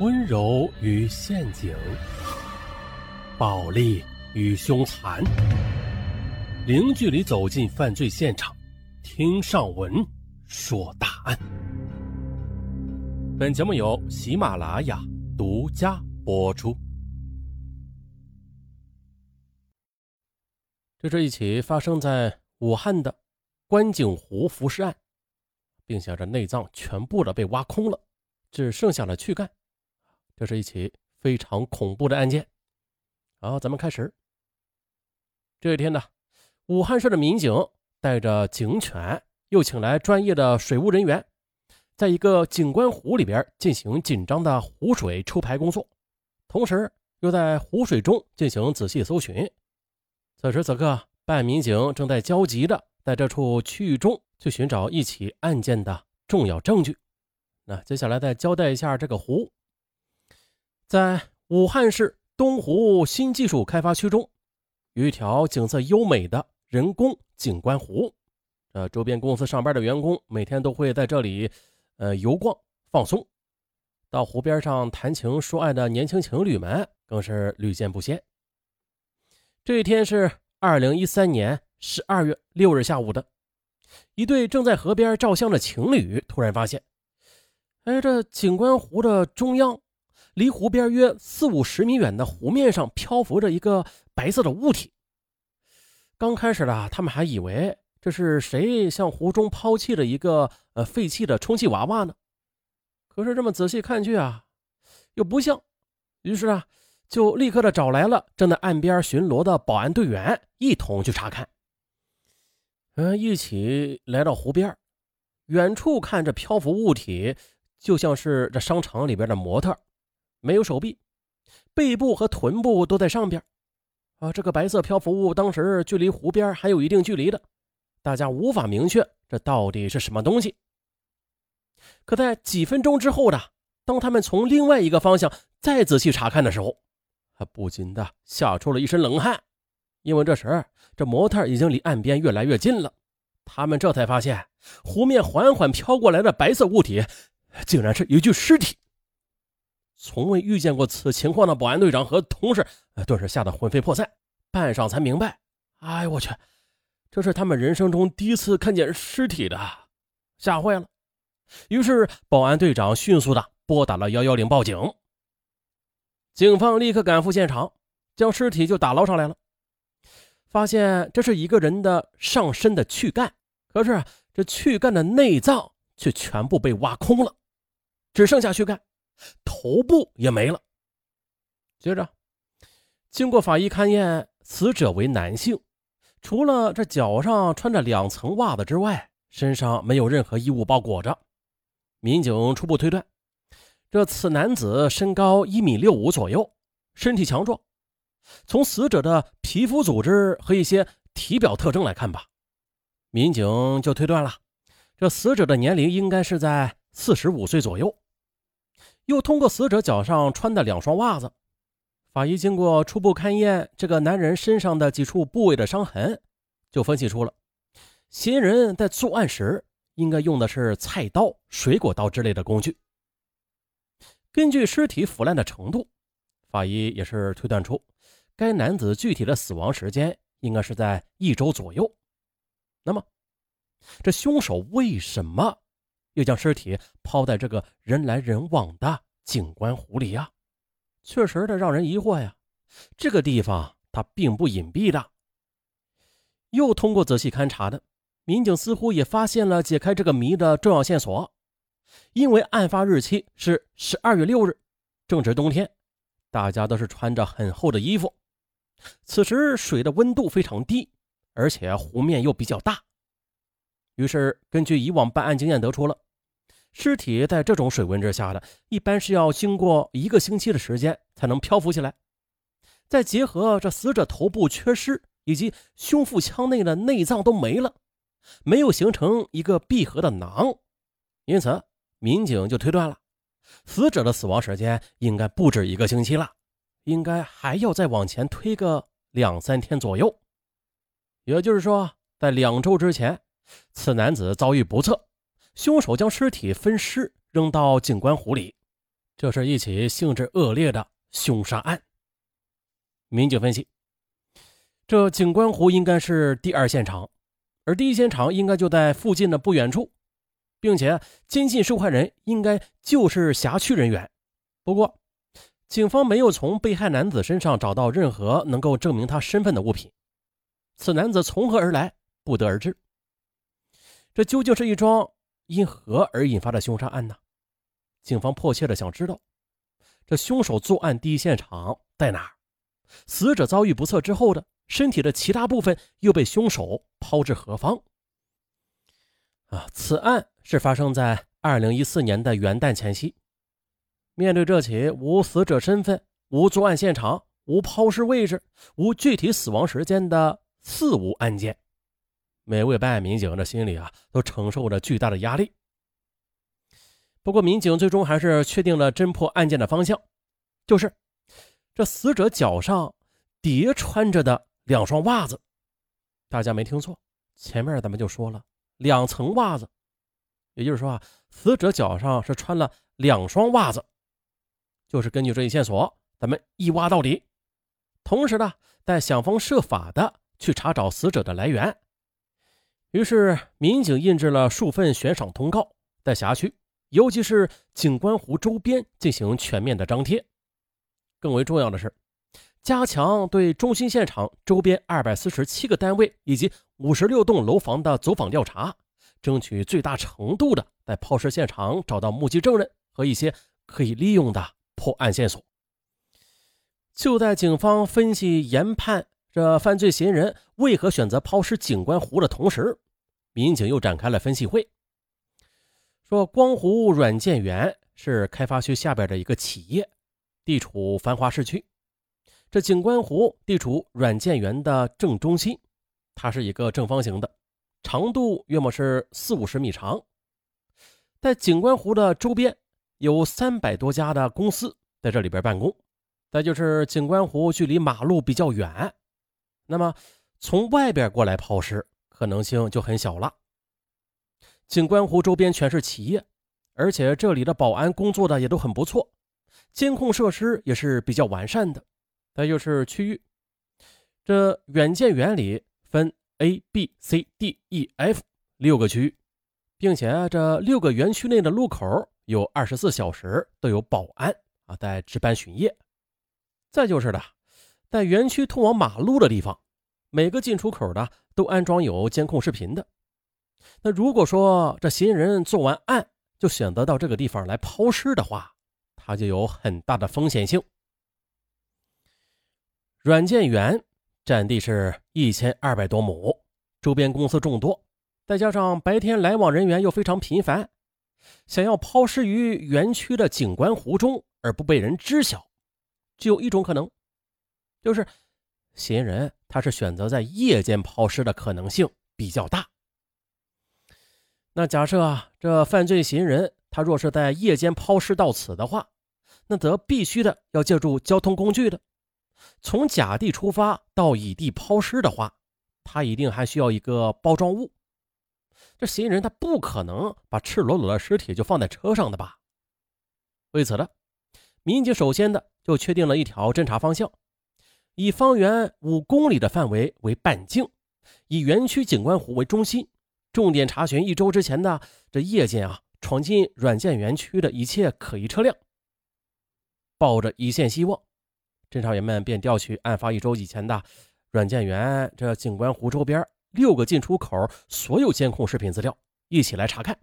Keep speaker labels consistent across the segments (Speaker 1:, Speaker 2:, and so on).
Speaker 1: 温柔与陷阱，暴力与凶残，零距离走进犯罪现场，听上文说大案。本节目由喜马拉雅独家播出。这是一起发生在武汉的观景湖浮尸案，并且这内脏全部的被挖空了，只剩下了躯干。这是一起非常恐怖的案件。好，咱们开始。这一天呢，武汉市的民警带着警犬，又请来专业的水务人员，在一个景观湖里边进行紧张的湖水抽排工作，同时又在湖水中进行仔细搜寻。此时此刻，办案民警正在焦急的在这处区域中去寻找一起案件的重要证据。那接下来再交代一下这个湖，在武汉市东湖新技术开发区中，有一条景色优美的人工景观湖。呃，周边公司上班的员工每天都会在这里，呃，游逛放松。到湖边上谈情说爱的年轻情侣们更是屡见不鲜。这一天是二零一三年十二月六日下午的，一对正在河边照相的情侣突然发现，哎，这景观湖的中央，离湖边约四五十米远的湖面上漂浮着一个白色的物体。刚开始呢他们还以为这是谁向湖中抛弃了一个呃废弃的充气娃娃呢，可是这么仔细看去啊，又不像，于是啊。就立刻的找来了正在岸边巡逻的保安队员，一同去查看。嗯，一起来到湖边，远处看着漂浮物体，就像是这商场里边的模特，没有手臂，背部和臀部都在上边。啊，这个白色漂浮物当时距离湖边还有一定距离的，大家无法明确这到底是什么东西。可在几分钟之后的，当他们从另外一个方向再仔细查看的时候，他不禁的吓出了一身冷汗，因为这时这模特已经离岸边越来越近了。他们这才发现，湖面缓缓飘过来的白色物体，竟然是一具尸体。从未遇见过此情况的保安队长和同事，顿时吓得魂飞魄散，半晌才明白：哎呦我去，这是他们人生中第一次看见尸体的，吓坏了。于是保安队长迅速的拨打了幺幺零报警。警方立刻赶赴现场，将尸体就打捞上来了。发现这是一个人的上身的躯干，可是这躯干的内脏却全部被挖空了，只剩下躯干，头部也没了。接着，经过法医勘验，死者为男性，除了这脚上穿着两层袜子之外，身上没有任何衣物包裹着。民警初步推断。这此男子身高一米六五左右，身体强壮。从死者的皮肤组织和一些体表特征来看吧，民警就推断了，这死者的年龄应该是在四十五岁左右。又通过死者脚上穿的两双袜子，法医经过初步勘验这个男人身上的几处部位的伤痕，就分析出了嫌疑人在作案时应该用的是菜刀、水果刀之类的工具。根据尸体腐烂的程度，法医也是推断出该男子具体的死亡时间应该是在一周左右。那么，这凶手为什么又将尸体抛在这个人来人往的景观湖里呀？确实的让人疑惑呀。这个地方它并不隐蔽的。又通过仔细勘察的民警似乎也发现了解开这个谜的重要线索。因为案发日期是十二月六日，正值冬天，大家都是穿着很厚的衣服。此时水的温度非常低，而且湖面又比较大。于是根据以往办案经验得出了，尸体在这种水温之下的，一般是要经过一个星期的时间才能漂浮起来。再结合这死者头部缺失以及胸腹腔内的内脏都没了，没有形成一个闭合的囊，因此。民警就推断了，死者的死亡时间应该不止一个星期了，应该还要再往前推个两三天左右。也就是说，在两周之前，此男子遭遇不测，凶手将尸体分尸扔到景观湖里，这是一起性质恶劣的凶杀案。民警分析，这景观湖应该是第二现场，而第一现场应该就在附近的不远处，并且坚信受害人应该就是辖区人员。不过，警方没有从被害男子身上找到任何能够证明他身份的物品。此男子从何而来，不得而知。这究竟是一桩因何而引发的凶杀案呢？警方迫切的想知道，这凶手作案第一现场在哪儿？死者遭遇不测之后的身体的其他部分又被凶手抛至何方？啊，此案是发生在二零一四年的元旦前夕。面对这起无死者身份、无作案现场、无抛尸位置、无具体死亡时间的四无案件，每位办案民警的心里啊都承受着巨大的压力。不过，民警最终还是确定了侦破案件的方向，就是这死者脚上叠穿着的两双袜子。大家没听错，前面咱们就说了两层袜子，也就是说啊，死者脚上是穿了两双袜子。就是根据这一线索，咱们一挖到底，同时呢，再想方设法的去查找死者的来源。于是，民警印制了数份悬赏通告，在辖区，尤其是景观湖周边进行全面的张贴。更为重要的是，加强对中心现场周边二百四十七个单位以及五十六栋楼房的走访调查，争取最大程度的在抛尸现场找到目击证人和一些可以利用的。破案线索。就在警方分析研判这犯罪嫌疑人为何选择抛尸景观湖的同时，民警又展开了分析会。说光湖软件园是开发区下边的一个企业，地处繁华市区。这景观湖地处软件园的正中心，它是一个正方形的，长度约莫是四五十米长。在景观湖的周边。有三百多家的公司在这里边办公，再就是景观湖距离马路比较远，那么从外边过来抛尸可能性就很小了。景观湖周边全是企业，而且这里的保安工作的也都很不错，监控设施也是比较完善的。再就是区域，这远见园里分 A、B、C、D、E、F 六个区域，并且这六个园区内的路口。有二十四小时都有保安啊在值班巡夜，再就是的，在园区通往马路的地方，每个进出口的都安装有监控视频的。那如果说这嫌疑人做完案就选择到这个地方来抛尸的话，他就有很大的风险性。软件园占地是一千二百多亩，周边公司众多，再加上白天来往人员又非常频繁。想要抛尸于园区的景观湖中而不被人知晓，只有一种可能，就是嫌疑人他是选择在夜间抛尸的可能性比较大。那假设啊，这犯罪嫌疑人他若是在夜间抛尸到此的话，那则必须的要借助交通工具的。从甲地出发到乙地抛尸的话，他一定还需要一个包装物。这嫌疑人他不可能把赤裸裸的尸体就放在车上的吧？为此呢，民警首先的就确定了一条侦查方向，以方圆五公里的范围为半径，以园区景观湖为中心，重点查询一周之前的这夜间啊闯进软件园区的一切可疑车辆。抱着一线希望，侦查员们便调取案发一周以前的软件园这景观湖周边。六个进出口所有监控视频资料一起来查看，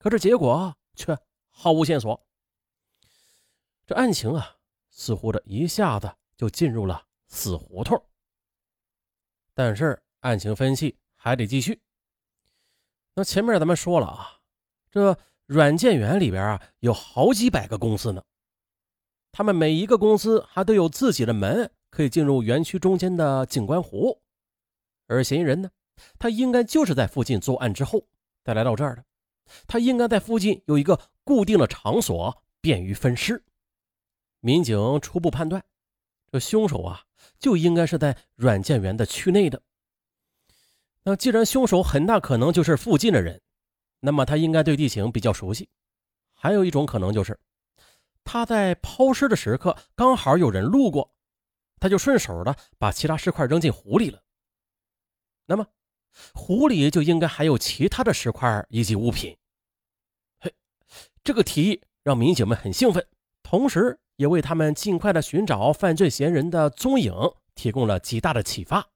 Speaker 1: 可是结果却毫无线索。这案情啊，似乎这一下子就进入了死胡同。但是案情分析还得继续。那前面咱们说了啊，这软件园里边啊有好几百个公司呢，他们每一个公司还都有自己的门，可以进入园区中间的景观湖，而嫌疑人呢？他应该就是在附近作案之后再来到这儿的，他应该在附近有一个固定的场所，便于分尸。民警初步判断，这凶手啊就应该是在软件园的区内的。那既然凶手很大可能就是附近的人，那么他应该对地形比较熟悉。还有一种可能就是，他在抛尸的时刻刚好有人路过，他就顺手的把其他尸块扔进湖里了。那么，湖里就应该还有其他的尸块以及物品。嘿，这个提议让民警们很兴奋，同时也为他们尽快的寻找犯罪嫌疑人的踪影提供了极大的启发。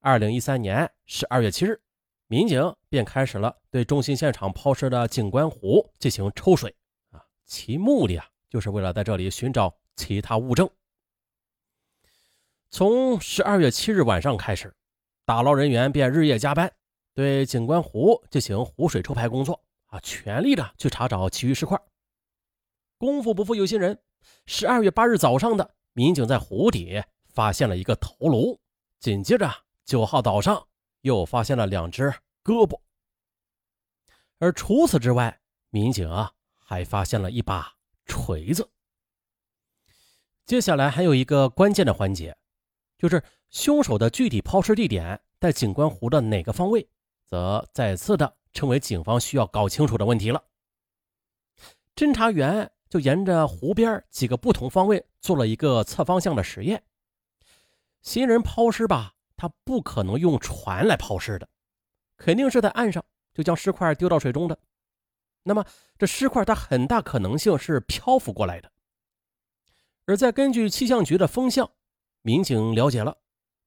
Speaker 1: 二零一三年十二月七日，民警便开始了对中心现场抛尸的景观湖进行抽水啊，其目的啊。就是为了在这里寻找其他物证。从十二月七日晚上开始，打捞人员便日夜加班，对景观湖进行湖水抽排工作啊，全力的去查找其余尸块。功夫不负有心人，十二月八日早上的，民警在湖底发现了一个头颅，紧接着九号早上又发现了两只胳膊。而除此之外，民警啊还发现了一把。锤子。接下来还有一个关键的环节，就是凶手的具体抛尸地点在景观湖的哪个方位，则再次的成为警方需要搞清楚的问题了。侦查员就沿着湖边几个不同方位做了一个侧方向的实验。新人抛尸吧，他不可能用船来抛尸的，肯定是在岸上就将尸块丢到水中的。那么，这尸块它很大可能性是漂浮过来的。而在根据气象局的风向，民警了解了，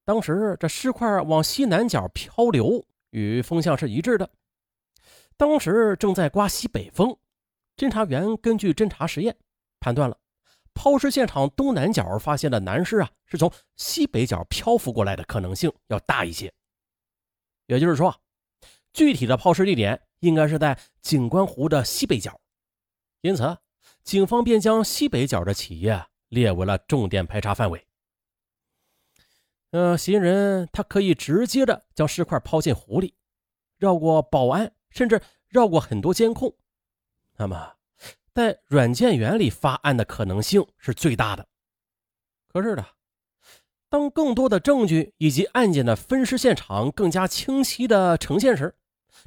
Speaker 1: 当时这尸块往西南角漂流，与风向是一致的。当时正在刮西北风，侦查员根据侦查实验判断了，抛尸现场东南角发现的男尸啊，是从西北角漂浮过来的可能性要大一些。也就是说，具体的抛尸地点。应该是在景观湖的西北角，因此，警方便将西北角的企业列为了重点排查范围。呃，嫌疑人他可以直接的将尸块抛进湖里，绕过保安，甚至绕过很多监控。那么，在软件园里发案的可能性是最大的。可是的，当更多的证据以及案件的分尸现场更加清晰的呈现时，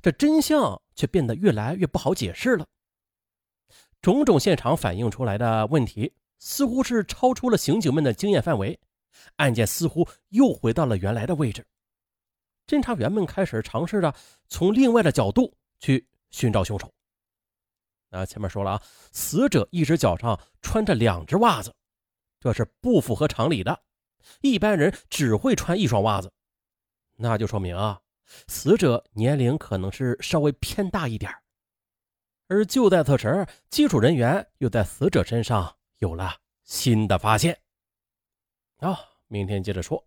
Speaker 1: 这真相却变得越来越不好解释了。种种现场反映出来的问题，似乎是超出了刑警们的经验范围，案件似乎又回到了原来的位置。侦查员们开始尝试着从另外的角度去寻找凶手。啊，前面说了啊，死者一只脚上穿着两只袜子，这是不符合常理的。一般人只会穿一双袜子，那就说明啊。死者年龄可能是稍微偏大一点而就在此时，技术人员又在死者身上有了新的发现。啊，明天接着说。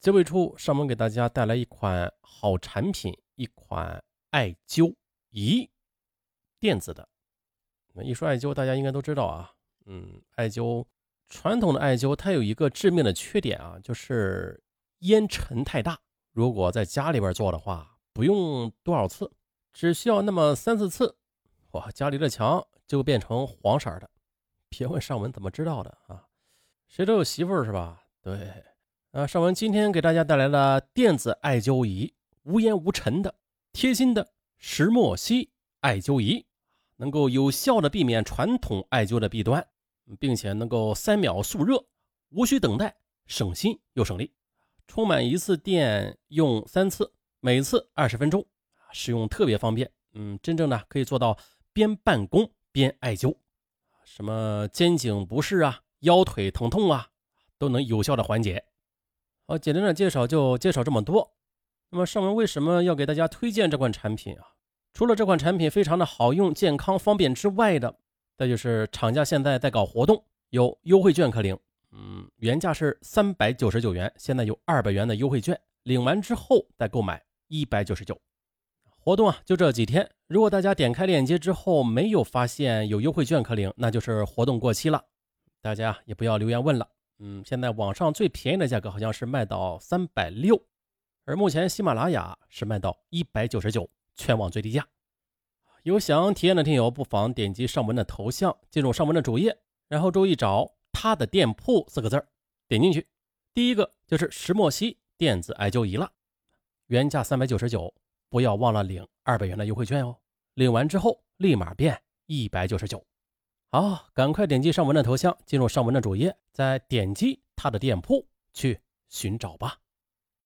Speaker 1: 结尾处，上门给大家带来一款好产品，一款艾灸仪，电子的。那一说艾灸，大家应该都知道啊。嗯，艾灸传统的艾灸，它有一个致命的缺点啊，就是烟尘太大。如果在家里边做的话，不用多少次，只需要那么三四次，哇，家里的墙就变成黄色的。别问尚文怎么知道的啊，谁都有媳妇儿是吧？对，啊，尚文今天给大家带来了电子艾灸仪，无烟无尘的贴心的石墨烯艾灸仪，能够有效的避免传统艾灸的弊端，并且能够三秒速热，无需等待，省心又省力。充满一次电用三次，每次二十分钟，使用特别方便。嗯，真正的可以做到边办公边艾灸，什么肩颈不适啊、腰腿疼痛啊，都能有效的缓解。好，简单的介绍就介绍这么多。那么上文为什么要给大家推荐这款产品啊？除了这款产品非常的好用、健康、方便之外的，再就是厂家现在在搞活动，有优惠券可领。嗯，原价是三百九十九元，现在有二百元的优惠券，领完之后再购买一百九十九。活动啊，就这几天。如果大家点开链接之后没有发现有优惠券可领，那就是活动过期了。大家也不要留言问了。嗯，现在网上最便宜的价格好像是卖到三百六，而目前喜马拉雅是卖到一百九十九，全网最低价。有想体验的听友，不妨点击上文的头像，进入上文的主页，然后注意找。他的店铺四个字儿点进去，第一个就是石墨烯电子艾灸仪了，原价三百九十九，不要忘了领二百元的优惠券哦。领完之后立马变一百九十九。好，赶快点击上文的头像，进入上文的主页，再点击他的店铺去寻找吧。